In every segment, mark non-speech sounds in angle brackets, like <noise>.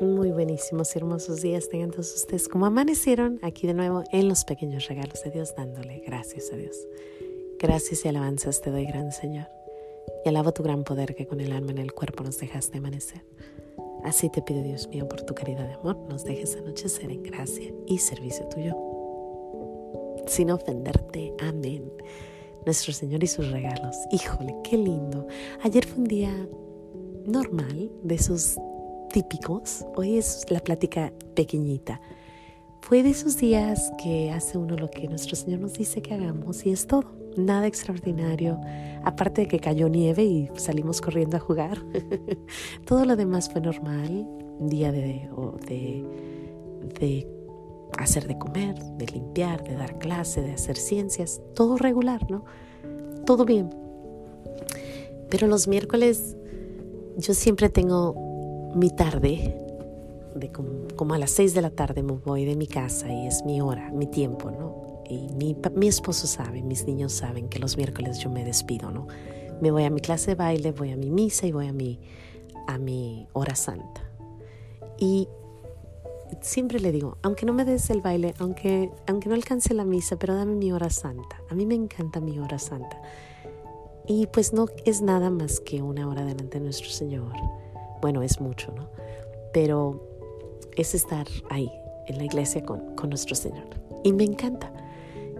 Muy buenísimos y hermosos días tengan todos ustedes como amanecieron aquí de nuevo en los pequeños regalos de Dios dándole gracias a Dios. Gracias y alabanzas te doy, gran Señor. Y alabo tu gran poder que con el alma en el cuerpo nos dejaste amanecer. Así te pido, Dios mío, por tu caridad de amor, nos dejes anochecer en gracia y servicio tuyo. Sin ofenderte, amén. Nuestro Señor y sus regalos. Híjole, qué lindo. Ayer fue un día normal, de esos típicos. Hoy es la plática pequeñita. Fue de esos días que hace uno lo que nuestro Señor nos dice que hagamos y es todo. Nada extraordinario, aparte de que cayó nieve y salimos corriendo a jugar. <laughs> todo lo demás fue normal, día de, de, de hacer de comer, de limpiar, de dar clase, de hacer ciencias, todo regular, ¿no? Todo bien. Pero los miércoles yo siempre tengo mi tarde, de como, a las seis de la tarde me voy de mi casa y es mi hora, mi tiempo, ¿no? Y mi, mi esposo sabe, mis niños saben que los miércoles yo me despido, ¿no? Me voy a mi clase de baile, voy a mi misa y voy a mi, a mi hora santa. Y siempre le digo, aunque no me des el baile, aunque, aunque no alcance la misa, pero dame mi hora santa. A mí me encanta mi hora santa. Y pues no es nada más que una hora delante de nuestro Señor. Bueno, es mucho, ¿no? Pero es estar ahí, en la iglesia con, con nuestro Señor. Y me encanta.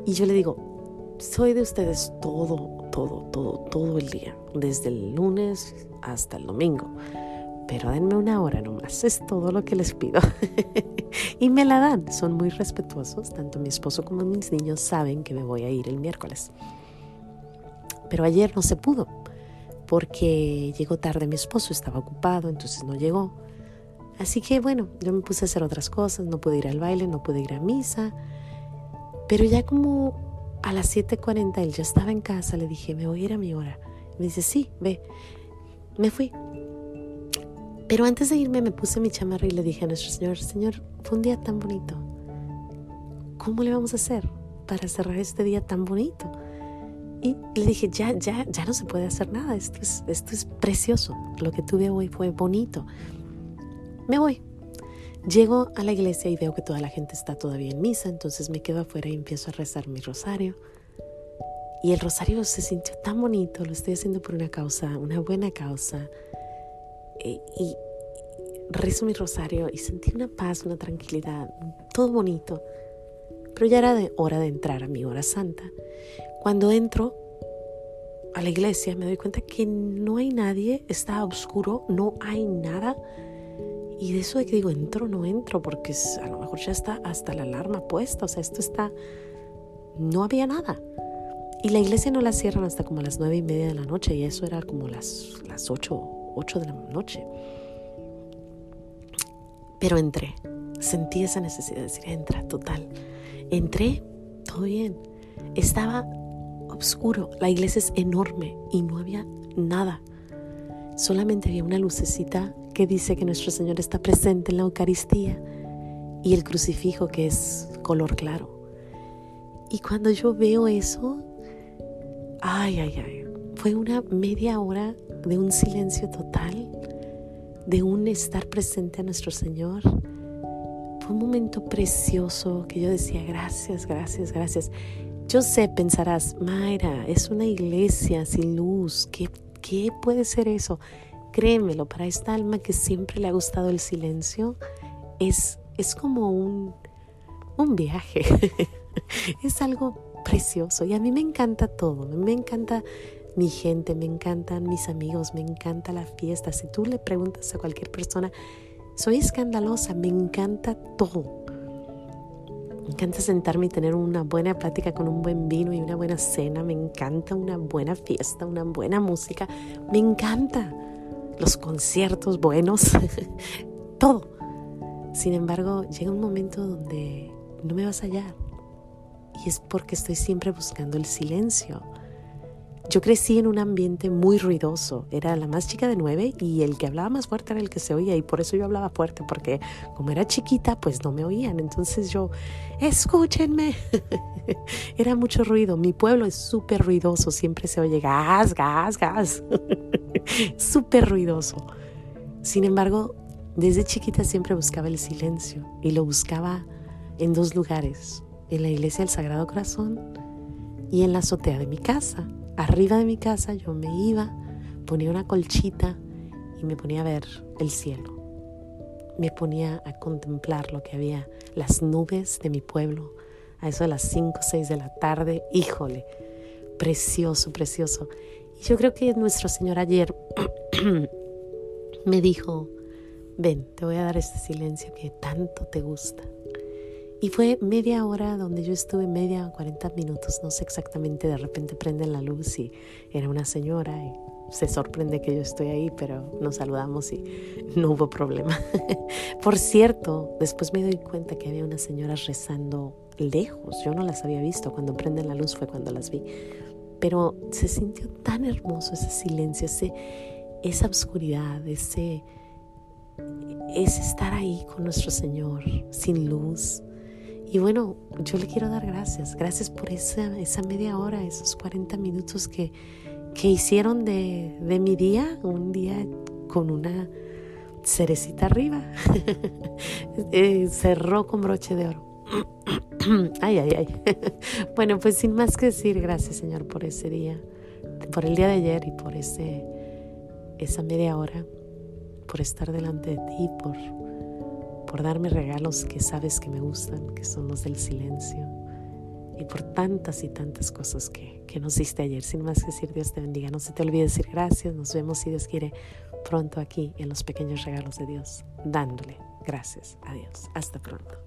Y yo le digo, soy de ustedes todo, todo, todo, todo el día, desde el lunes hasta el domingo. Pero denme una hora nomás, es todo lo que les pido. <laughs> y me la dan, son muy respetuosos, tanto mi esposo como mis niños saben que me voy a ir el miércoles. Pero ayer no se pudo porque llegó tarde mi esposo, estaba ocupado, entonces no llegó. Así que bueno, yo me puse a hacer otras cosas, no pude ir al baile, no pude ir a misa. Pero ya como a las 7.40 él ya estaba en casa, le dije, me voy a ir a mi hora. Me dice, sí, ve. Me fui. Pero antes de irme me puse mi chamarra y le dije a nuestro Señor, Señor, fue un día tan bonito. ¿Cómo le vamos a hacer para cerrar este día tan bonito? Le dije, ya, ya, ya no se puede hacer nada, esto es, esto es precioso, lo que tuve hoy fue bonito. Me voy. Llego a la iglesia y veo que toda la gente está todavía en misa, entonces me quedo afuera y empiezo a rezar mi rosario. Y el rosario se sintió tan bonito, lo estoy haciendo por una causa, una buena causa. Y, y rezo mi rosario y sentí una paz, una tranquilidad, todo bonito. Pero ya era de hora de entrar a mi hora santa. Cuando entro a la iglesia me doy cuenta que no hay nadie, está oscuro, no hay nada. Y de eso de que digo, entro, no entro, porque a lo mejor ya está hasta la alarma puesta, o sea, esto está, no había nada. Y la iglesia no la cierran hasta como las nueve y media de la noche, y eso era como las, las ocho, ocho de la noche. Pero entré, sentí esa necesidad de decir, entra, total. Entré, todo bien. Estaba oscuro. La iglesia es enorme y no había nada. Solamente había una lucecita que dice que nuestro Señor está presente en la Eucaristía y el crucifijo que es color claro. Y cuando yo veo eso, ay, ay, ay, fue una media hora de un silencio total, de un estar presente a nuestro Señor. Fue un momento precioso que yo decía, gracias, gracias, gracias. Yo sé, pensarás, Mayra, es una iglesia sin luz, ¿qué, qué puede ser eso? Créemelo, para esta alma que siempre le ha gustado el silencio, es, es como un, un viaje, <laughs> es algo precioso y a mí me encanta todo, me encanta mi gente, me encantan mis amigos, me encanta la fiesta. Si tú le preguntas a cualquier persona, soy escandalosa, me encanta todo. Me encanta sentarme y tener una buena plática con un buen vino y una buena cena. Me encanta una buena fiesta, una buena música. Me encanta los conciertos buenos, <laughs> todo. Sin embargo, llega un momento donde no me vas a hallar. Y es porque estoy siempre buscando el silencio yo crecí en un ambiente muy ruidoso. Era la más chica de nueve y el que hablaba más fuerte era el que se oía. Y por eso yo hablaba fuerte, porque como era chiquita, pues no me oían. Entonces yo, escúchenme. <laughs> era mucho ruido. Mi pueblo es súper ruidoso. Siempre se oye gas, gas, gas. <laughs> súper ruidoso. Sin embargo, Desde chiquita siempre buscaba el silencio y lo buscaba en dos lugares, en la iglesia del Sagrado Corazón y en la azotea de mi casa. Arriba de mi casa yo me iba, ponía una colchita y me ponía a ver el cielo. Me ponía a contemplar lo que había, las nubes de mi pueblo, a eso de las 5 o 6 de la tarde. Híjole, precioso, precioso. Y yo creo que nuestro Señor ayer <clears throat> me dijo, ven, te voy a dar este silencio que tanto te gusta. Y fue media hora donde yo estuve, media, 40 minutos, no sé exactamente, de repente prende la luz y era una señora y se sorprende que yo estoy ahí, pero nos saludamos y <laughs> no hubo problema. <laughs> Por cierto, después me doy cuenta que había unas señoras rezando lejos, yo no las había visto, cuando prenden la luz fue cuando las vi, pero se sintió tan hermoso ese silencio, ese, esa oscuridad, ese es estar ahí con nuestro Señor, sin luz. Y bueno, yo le quiero dar gracias, gracias por esa, esa media hora, esos 40 minutos que, que hicieron de, de mi día un día con una cerecita arriba. <laughs> Eh, cerró con broche de oro. <clears throat> ay, ay, ay. <laughs> bueno, pues sin más que decir, gracias Señor por ese día, por el día de ayer y por ese, esa media hora por estar delante de ti, por, por darme regalos que sabes que me gustan, que son los del silencio, y por tantas y tantas cosas que, que nos diste ayer. Sin más que decir, Dios te bendiga. No se te olvide decir gracias. Nos vemos, si Dios quiere, pronto aquí en los pequeños regalos de Dios, dándole gracias a Dios. Hasta pronto.